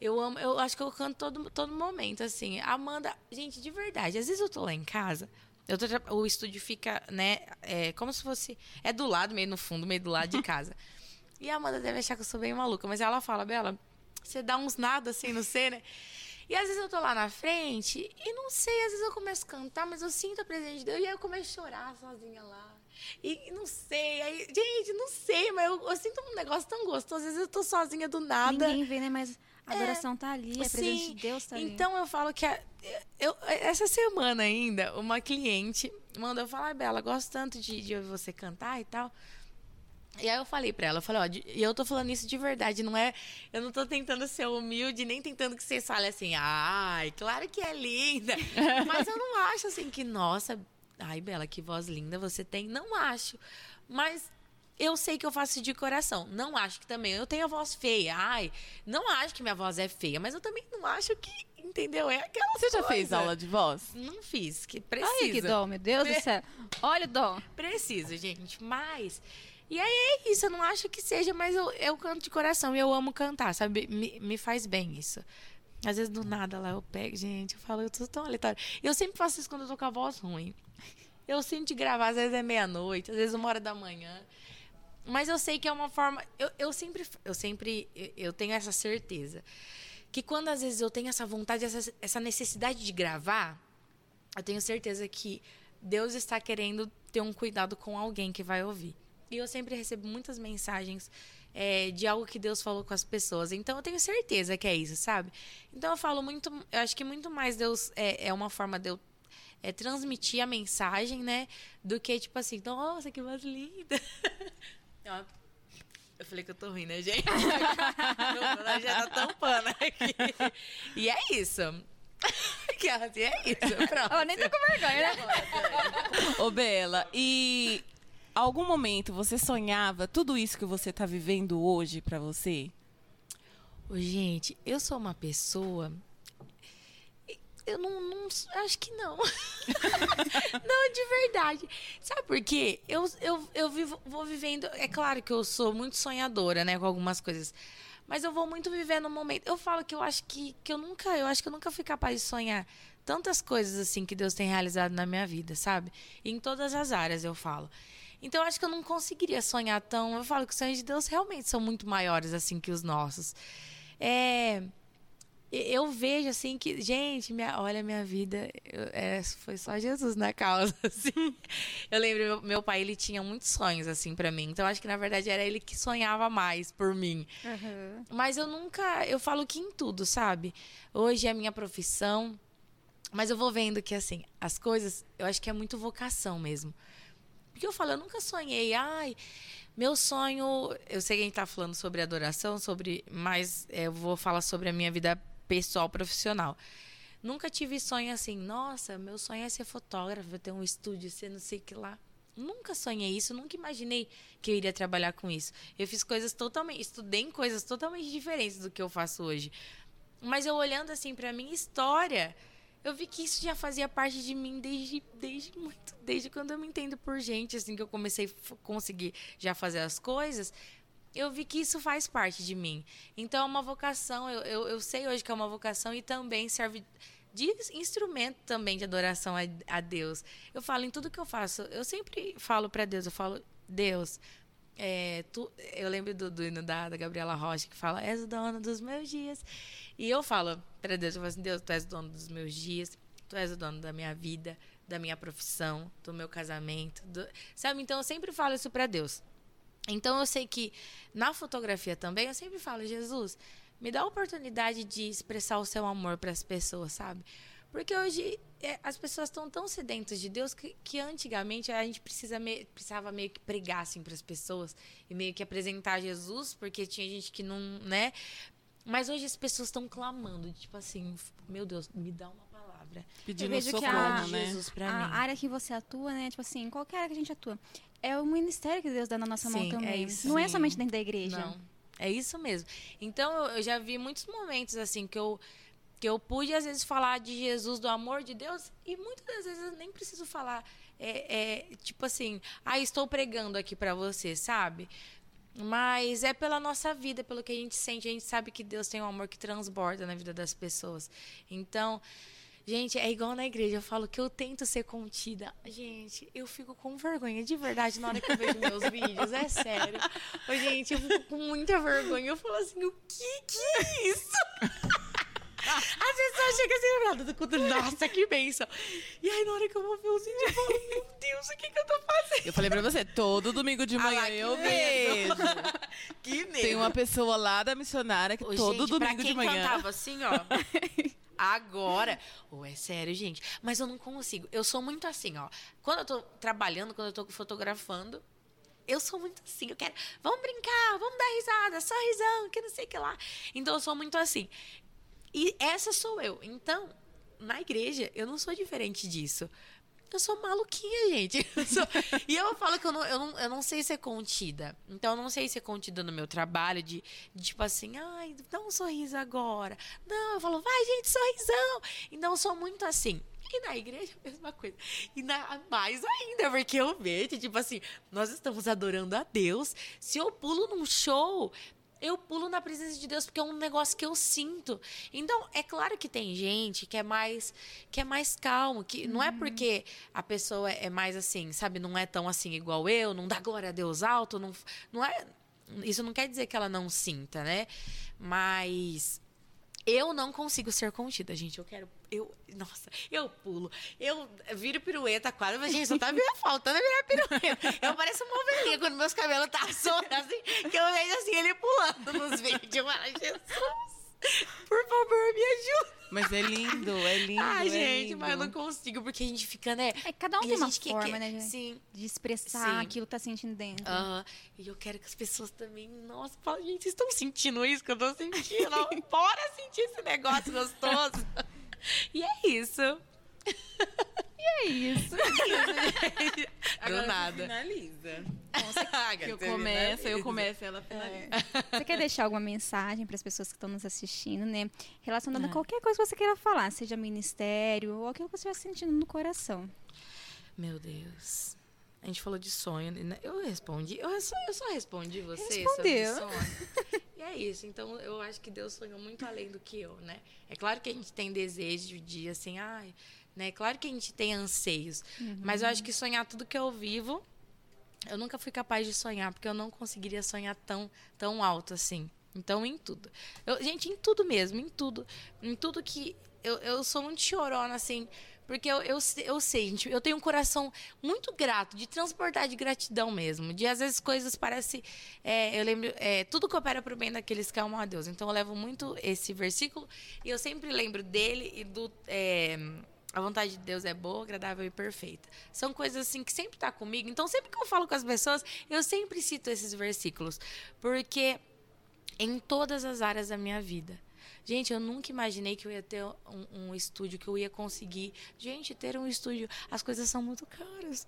Eu amo. Eu acho que eu canto todo, todo momento, assim. Amanda, gente, de verdade. Às vezes eu tô lá em casa. Eu tô o estúdio fica, né? É, como se fosse. É do lado, meio no fundo, meio do lado de casa. E a Amanda deve achar que eu sou bem maluca, mas ela fala, Bela, você dá uns nada assim, não sei, né? E às vezes eu tô lá na frente e não sei, às vezes eu começo a cantar, mas eu sinto a presença de Deus e aí eu começo a chorar sozinha lá. E não sei, aí, gente, não sei, mas eu, eu sinto um negócio tão gostoso. Às vezes eu tô sozinha do nada. Ninguém vê, né? Mas a adoração tá ali, a presença Sim, de Deus tá ali. Então eu falo que a- eu, essa semana ainda, uma cliente mandou falar, "Ai, Bela, gosto tanto de, de ouvir você cantar e tal. E aí eu falei pra ela, eu falei, ó, e eu tô falando isso de verdade, não é. Eu não tô tentando ser humilde, nem tentando que vocês falem assim, ai, claro que é linda. Mas eu não acho assim que, nossa, ai, Bela, que voz linda você tem. Não acho. Mas eu sei que eu faço de coração. Não acho que também eu tenho a voz feia. Ai, não acho que minha voz é feia, mas eu também não acho que, entendeu? É aquela Você já fez aula de voz? Não fiz, que precisa. Ai, que dó, meu Deus do céu. Olha o dó. Preciso, gente, mas. E aí é isso, eu não acho que seja, mas eu, eu canto de coração e eu amo cantar, sabe? Me, me faz bem isso. Às vezes do nada lá eu pego, gente, eu falo, eu tô tão aleatória. Eu sempre faço isso quando eu tô com a voz ruim. Eu sinto de gravar, às vezes é meia-noite, às vezes uma hora da manhã. Mas eu sei que é uma forma. Eu, eu sempre, eu sempre, eu tenho essa certeza que quando às vezes eu tenho essa vontade, essa, essa necessidade de gravar, eu tenho certeza que Deus está querendo ter um cuidado com alguém que vai ouvir. E eu sempre recebo muitas mensagens é, de algo que Deus falou com as pessoas. Então eu tenho certeza que é isso, sabe? Então eu falo muito. Eu acho que muito mais Deus é, é uma forma de eu é, transmitir a mensagem, né? Do que tipo assim, nossa, que voz linda. Eu falei que eu tô rindo, né, gente? Bruno já tá tampando aqui. E é isso. Que ela é isso. Pronto. Ó, nem tô com vergonha, né? Ô, Bela, e algum momento você sonhava tudo isso que você tá vivendo hoje pra você? Gente, eu sou uma pessoa. Eu não, não- Acho que não. não, de verdade. Sabe por quê? Eu, eu, eu vivo, vou vivendo. É claro que eu sou muito sonhadora, né, com algumas coisas. Mas eu vou muito vivendo o momento. Eu falo que eu acho que, que eu nunca. Eu acho que eu nunca fui capaz de sonhar tantas coisas assim que Deus tem realizado na minha vida, sabe? Em todas as áreas eu falo. Então eu acho que eu não conseguiria sonhar tão. Eu falo que os sonhos de Deus realmente são muito maiores assim que os nossos. É, eu vejo assim que, gente, minha, olha minha vida, eu- é, foi só Jesus na causa, assim. Eu lembro meu, meu pai, ele tinha muitos sonhos assim pra mim. Então acho que na verdade era ele que sonhava mais por mim. Aham. Mas eu nunca, eu falo que em tudo, sabe? Hoje é a minha profissão, mas eu vou vendo que assim, as coisas, eu acho que é muito vocação mesmo. Porque eu falo, eu nunca sonhei, ai, meu sonho, eu sei que a gente tá falando sobre adoração, sobre, mas é, eu vou falar sobre a minha vida pessoal profissional. Nunca tive sonho assim, nossa, meu sonho é ser fotógrafo, ter um estúdio, ser não sei o que lá. Nunca sonhei isso, nunca imaginei que eu iria trabalhar com isso. Eu fiz coisas totalmente, estudei coisas totalmente diferentes do que eu faço hoje. Mas eu olhando assim para minha história, eu vi que isso já fazia parte de mim desde, desde muito, desde quando eu me entendo por gente, assim que eu comecei a conseguir já fazer as coisas, eu vi que isso faz parte de mim. Então é uma vocação, eu, eu, eu sei hoje que é uma vocação e também serve de instrumento também de adoração a, a Deus. Eu falo em tudo que eu faço, eu sempre falo para Deus, eu falo, Deus, é, tu, eu lembro do, do hino da, da Gabriela Rocha que fala, és o dono dos meus dias. E eu falo para Deus, eu falo assim, Deus, tu és o dono dos meus dias, tu és o dono da minha vida, da minha profissão, do meu casamento, do, sabe? Então eu sempre falo isso para Deus. Então eu sei que na fotografia também eu sempre falo, Jesus, me dá a oportunidade de expressar o seu amor para as pessoas, sabe? Porque hoje é, as pessoas estão tão sedentas de Deus que, que antigamente a gente precisa me, precisava meio que pregar assim para as pessoas e meio que apresentar Jesus, porque tinha gente que não, né? Mas hoje as pessoas estão clamando, tipo assim, meu Deus, me dá uma palavra. Pedindo Eu vejo socorro, que a, né? Jesus pra a mim. área que você atua, né? Tipo assim, qualquer área que a gente atua, é o ministério que Deus dá na nossa Sim, mão é também. É isso, não é somente dentro da igreja. Não. É isso mesmo. Então eu já vi muitos momentos assim que eu que eu pude às vezes falar de Jesus, do amor de Deus, e muitas das vezes eu nem preciso falar, é, é tipo assim, ah, estou pregando aqui para você, sabe? Mas é pela nossa vida, pelo que a gente sente, a gente sabe que Deus tem um amor que transborda na vida das pessoas. Então, Gente, é igual na igreja, eu falo que eu tento ser contida. Gente, eu fico com vergonha, de verdade, na hora que eu vejo meus vídeos, é sério. Gente, eu fico com muita vergonha. Eu falo assim, o que que é isso? As pessoas chegam assim, nada do culto, nossa, que bênção. E aí, na hora que eu vou ver os vídeos, eu falo, meu Deus, o que, que eu tô fazendo? Eu falei pra você, todo domingo de manhã ah, eu vejo. que medo. Tem uma pessoa lá da missionária que Ô, todo gente, domingo de manhã. cantava assim, ó. Agora, oh, é sério, gente. Mas eu não consigo. Eu sou muito assim, ó. Quando eu tô trabalhando, quando eu tô fotografando, eu sou muito assim, eu quero, vamos brincar, vamos dar risada, sorrisão, que não sei o que lá. Então eu sou muito assim. E essa sou eu. Então, na igreja, eu não sou diferente disso. Eu sou maluquinha, gente. Eu sou... e eu falo que eu não, eu, não, eu não sei ser contida. Então, eu não sei ser contida no meu trabalho, de, de tipo assim, ai, dá um sorriso agora. Não, eu falo, vai, gente, sorrisão. Então, eu sou muito assim. E na igreja, a mesma coisa. E na, mais ainda, porque eu vejo, tipo assim, nós estamos adorando a Deus. Se eu pulo num show, eu pulo na presença de Deus porque é um negócio que eu sinto. Então, é claro que tem gente que é mais que é mais calmo, que uhum. não é uhum. porque a pessoa é mais assim, sabe, não é tão assim igual eu, não dá glória a Deus alto, não não é isso não quer dizer que ela não sinta, né? Mas eu não consigo ser contida, gente. Eu quero. Eu, nossa, eu pulo. Eu viro pirueta quase, mas, gente, só tá faltando virar pirueta. Eu pareço uma ovelhinha quando meus cabelos tá soltos, assim, que eu vejo assim ele pulando nos vídeos. Eu falo, Jesus, por favor, me ajuda. Mas é lindo, é lindo. Ai, é gente, lindo. mas eu não consigo, porque a gente fica, né? É, cada um tem uma forma, né, gente? Sim. De expressar Sim. aquilo que tá sentindo dentro. Uh, e eu quero que as pessoas também, nossa, falam, gente, vocês estão sentindo isso que eu tô sentindo? Bora sentir esse negócio gostoso. e é isso. E é isso. Do nada. Finaliza. Nossa, eu começo, eu começo, ela finaliza. É. Você quer deixar alguma mensagem para as pessoas que estão nos assistindo, né? Relacionada a é. qualquer coisa que você queira falar, seja ministério ou aquilo que você estiver sentindo no coração. Meu Deus. A gente falou de sonho, né? Eu respondi. Eu só, eu só respondi você Respondeu. sobre sonho. e é isso. Então, eu acho que Deus sonhou muito além do que eu, né? É claro que a gente tem desejo de, assim, ai... Né? Claro que a gente tem anseios. Uhum. Mas eu acho que sonhar tudo que eu vivo eu nunca fui capaz de sonhar, porque eu não conseguiria sonhar tão, tão alto assim. Então, em tudo. Eu, gente, em tudo mesmo, em tudo. Em tudo que. Eu, eu sou muito chorona, assim. Porque eu, eu, eu sei, gente, eu tenho um coração muito grato, de transportar de gratidão mesmo. De às vezes coisas parecem. É, eu lembro. É, tudo coopera para o bem daqueles que amam a Deus. Então eu levo muito esse versículo e eu sempre lembro dele e do. É, a vontade de Deus é boa, agradável e perfeita. São coisas assim que sempre tá comigo. Então, sempre que eu falo com as pessoas, eu sempre cito esses versículos, porque em todas as áreas da minha vida, Gente, eu nunca imaginei que eu ia ter um, um estúdio, que eu ia conseguir. Gente, ter um estúdio, as coisas são muito caras.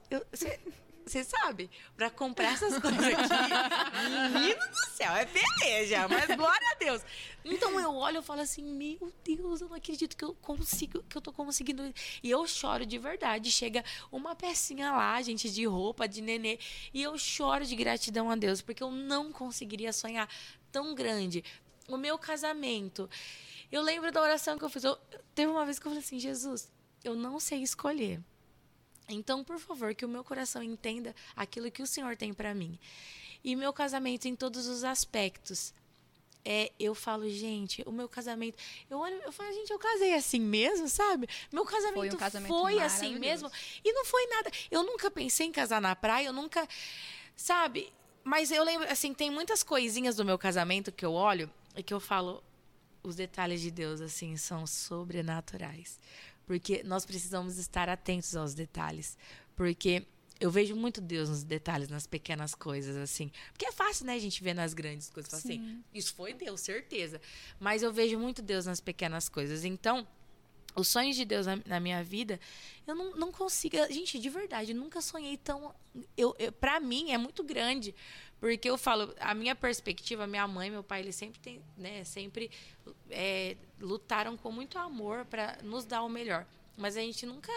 Você sabe, para comprar essas coisas aqui, menino do céu, é peleja, mas glória a Deus. Então eu olho e falo assim, meu Deus, eu não acredito que eu consigo, que eu tô conseguindo. E eu choro de verdade. Chega uma pecinha lá, gente, de roupa, de nenê, e eu choro de gratidão a Deus, porque eu não conseguiria sonhar tão grande. O meu casamento. Eu lembro da oração que eu fiz. Eu, teve uma vez que eu falei assim, Jesus, eu não sei escolher então, por favor, que o meu coração entenda aquilo que o Senhor tem para mim. E meu casamento em todos os aspectos. É, eu falo, gente, o meu casamento. Eu olho, eu falo, gente, eu casei assim mesmo, sabe? Meu casamento foi, um casamento foi assim mesmo. E não foi nada. Eu nunca pensei em casar na praia, eu nunca. Sabe? Mas eu lembro, assim, tem muitas coisinhas do meu casamento que eu olho e que eu falo, os detalhes de Deus, assim, são sobrenaturais. Porque nós precisamos estar atentos aos detalhes. Porque eu vejo muito Deus nos detalhes, nas pequenas coisas, assim. Porque é fácil, né, a gente ver nas grandes coisas. Assim, isso foi Deus, certeza. Mas eu vejo muito Deus nas pequenas coisas. Então, os sonhos de Deus na, na, minha vida, eu não, não consigo. Gente, de verdade, nunca sonhei tão. Eu, eu, pra mim, é muito grande. Porque eu falo, a minha perspectiva, minha mãe, meu pai, eles sempre tem, né, sempre é, lutaram com muito amor para nos dar o melhor. Mas a gente nunca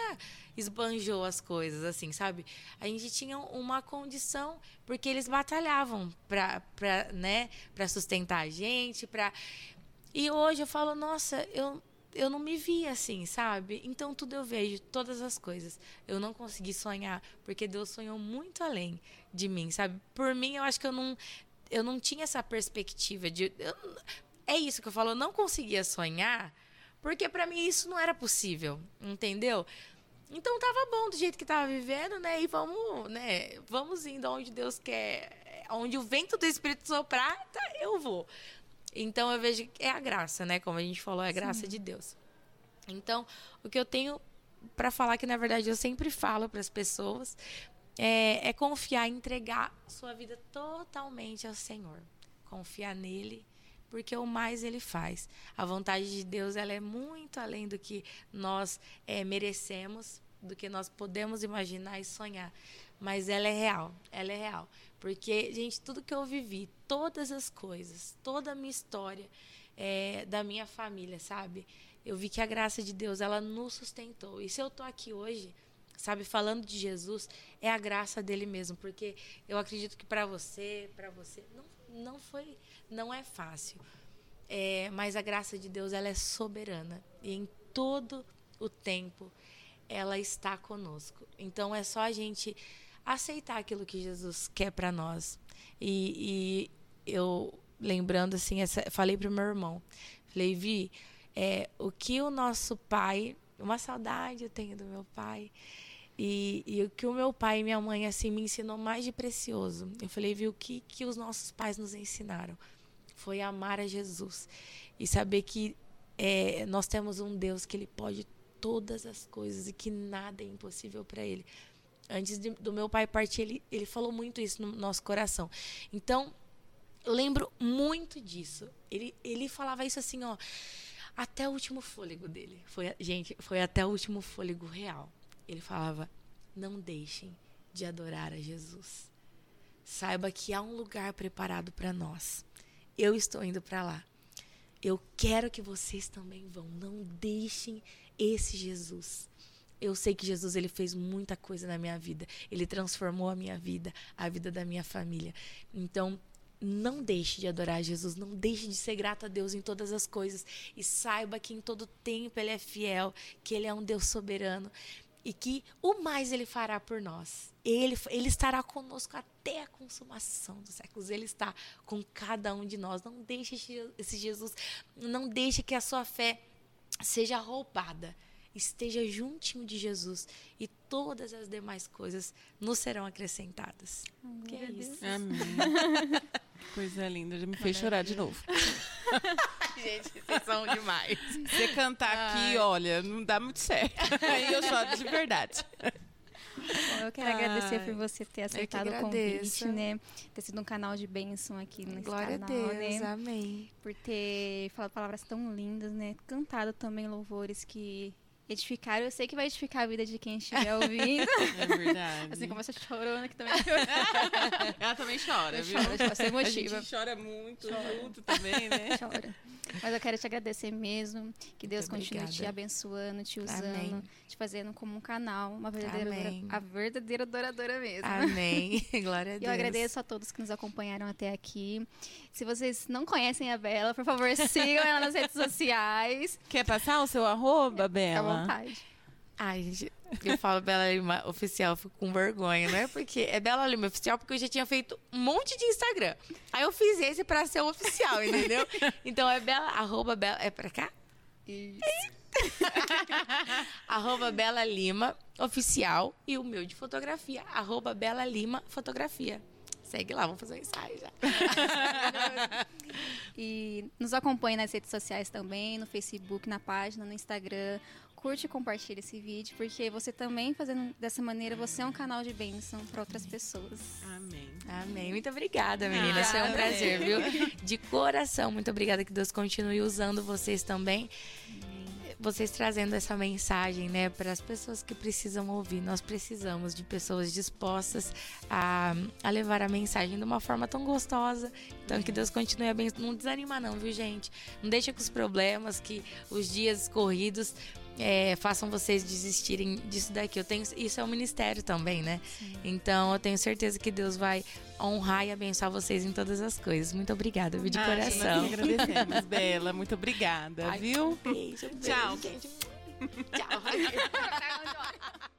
esbanjou as coisas, assim, sabe? A gente tinha uma condição, porque eles batalhavam para né, sustentar a gente, para E hoje eu falo, nossa, eu eu não me via assim, sabe? Então tudo eu vejo, todas as coisas. Eu não consegui sonhar, porque Deus sonhou muito além de mim, sabe? Por mim, eu acho que eu não eu não tinha essa perspectiva de eu, é isso que eu falo, eu não conseguia sonhar, porque para mim isso não era possível, entendeu? Então tava bom do jeito que tava vivendo, né? E vamos, né? Vamos indo onde Deus quer, onde o vento do Espírito soprar, tá, eu vou. Então eu vejo que é a graça, né? Como a gente falou, é a graça Sim. de Deus. Então, o que eu tenho para falar que na verdade eu sempre falo para as pessoas é, é confiar, entregar sua vida totalmente ao Senhor, confiar nele porque o mais ele faz. A vontade de Deus ela é muito além do que nós é, merecemos, do que nós podemos imaginar e sonhar. Mas ela é real, ela é real. Porque, gente, tudo que eu vivi, todas as coisas, toda a minha história é, da minha família, sabe? Eu vi que a graça de Deus, ela nos sustentou. E se eu tô aqui hoje, sabe, falando de Jesus, é a graça dele mesmo. Porque eu acredito que para você, para você, não, não foi, não é fácil. É, mas a graça de Deus, ela é soberana. E em todo o tempo, ela está conosco. Então é só a gente aceitar aquilo que Jesus quer para nós. E, e, eu lembrando assim, essa, falei pro meu irmão, falei, Vi, é, o que o nosso pai, uma saudade eu tenho do meu pai. E, e, o que o meu pai e minha mãe assim me ensinou mais de precioso. Eu falei, vi o que que os nossos pais nos ensinaram foi amar a Jesus e saber que é, nós temos um Deus que ele pode todas as coisas e que nada é impossível para ele antes de, do meu pai partir, ele, ele falou muito isso no nosso coração. Então, eu lembro muito disso. Ele, ele falava isso assim, ó, até o último fôlego dele. Foi, gente, foi até o último fôlego real. Ele falava: não deixem de adorar a Jesus. Saiba que há um lugar preparado para nós. Eu estou indo para lá. Eu quero que vocês também vão. Não deixem esse Jesus eu sei que Jesus ele fez muita coisa na minha vida. Ele transformou a minha vida, a vida da minha família. Então, não deixe de adorar Jesus, não deixe de ser grato a Deus em todas as coisas e saiba que em todo tempo ele é fiel, que ele é um Deus soberano e que o mais ele fará por nós. Ele, ele estará conosco até a consumação dos séculos. Ele está com cada um de nós. Não deixe esse Jesus, não deixe que a sua fé seja roubada esteja juntinho de Jesus e todas as demais coisas nos serão acrescentadas. Que é isso. Amém. Coisa linda, já me fez chorar de novo. Gente, vocês são demais. Você cantar Ai. aqui, olha, não dá muito certo. Aí eu choro de verdade. Bom, eu quero Ai, agradecer por você ter aceitado o convite, né? Ter sido um canal de bênção aqui nesse Glória canal, a Deus, né? amém. Por ter falado palavras tão lindas, né? Cantado também louvores que edificaram. Eu sei que vai edificar a vida de quem estiver ouvindo. É verdade. assim como essa chorona aqui também. Ela também chora, Eu viu? choro, eu sou A gente chora muito junto também, né? Chora. Mas eu quero te agradecer mesmo. Que Deus Muito continue te obrigada. abençoando, te usando, Amém. te fazendo como um canal, uma verdadeira, Amém. a verdadeira adoradora mesmo. Amém. Glória a E Deus. eu agradeço a todos que nos acompanharam até aqui. Se vocês não conhecem a Bela, por favor, sigam ela nas redes sociais. Quer passar o seu arroba, Bela? Vontade. Ai, gente, eu falo Bela Lima Oficial, eu fico com vergonha, não é porque é Bela Lima Oficial, porque eu já tinha feito um monte de Instagram. Aí eu fiz esse pra ser o oficial, entendeu? Então é Bela, arroba Bela, é pra cá? arroba Bela Lima Oficial e o meu de fotografia, arroba Bela Lima Fotografia. Segue lá, vamos fazer um ensaio já. E nos acompanhe nas redes sociais também, no Facebook, na página, no Instagram. Curte e compartilhe esse vídeo, porque você também fazendo dessa maneira, você é um canal de bênção para outras pessoas. Amém. Amém. Muito obrigada, meninas. Foi um Obrigada. prazer, viu? De coração, muito obrigada. Que Deus continue usando vocês também. Vocês trazendo essa mensagem, né, para as pessoas que precisam ouvir. Nós precisamos de pessoas dispostas a, a levar a mensagem de uma forma tão gostosa. Então, que Deus continue abençoando. Não desanima, não, viu, gente? Não deixa que os problemas, que os dias corridos é, façam vocês desistirem disso daqui. Eu tenho, isso é um ministério também, né? Então eu tenho certeza que Deus vai honrar e abençoar vocês em todas as coisas. Muito obrigada, viu, de Ai, coração. Nós agradecemos, Bela. Muito obrigada, Ai, viu? Beijo, beijo, Tchau. gente. Tchau.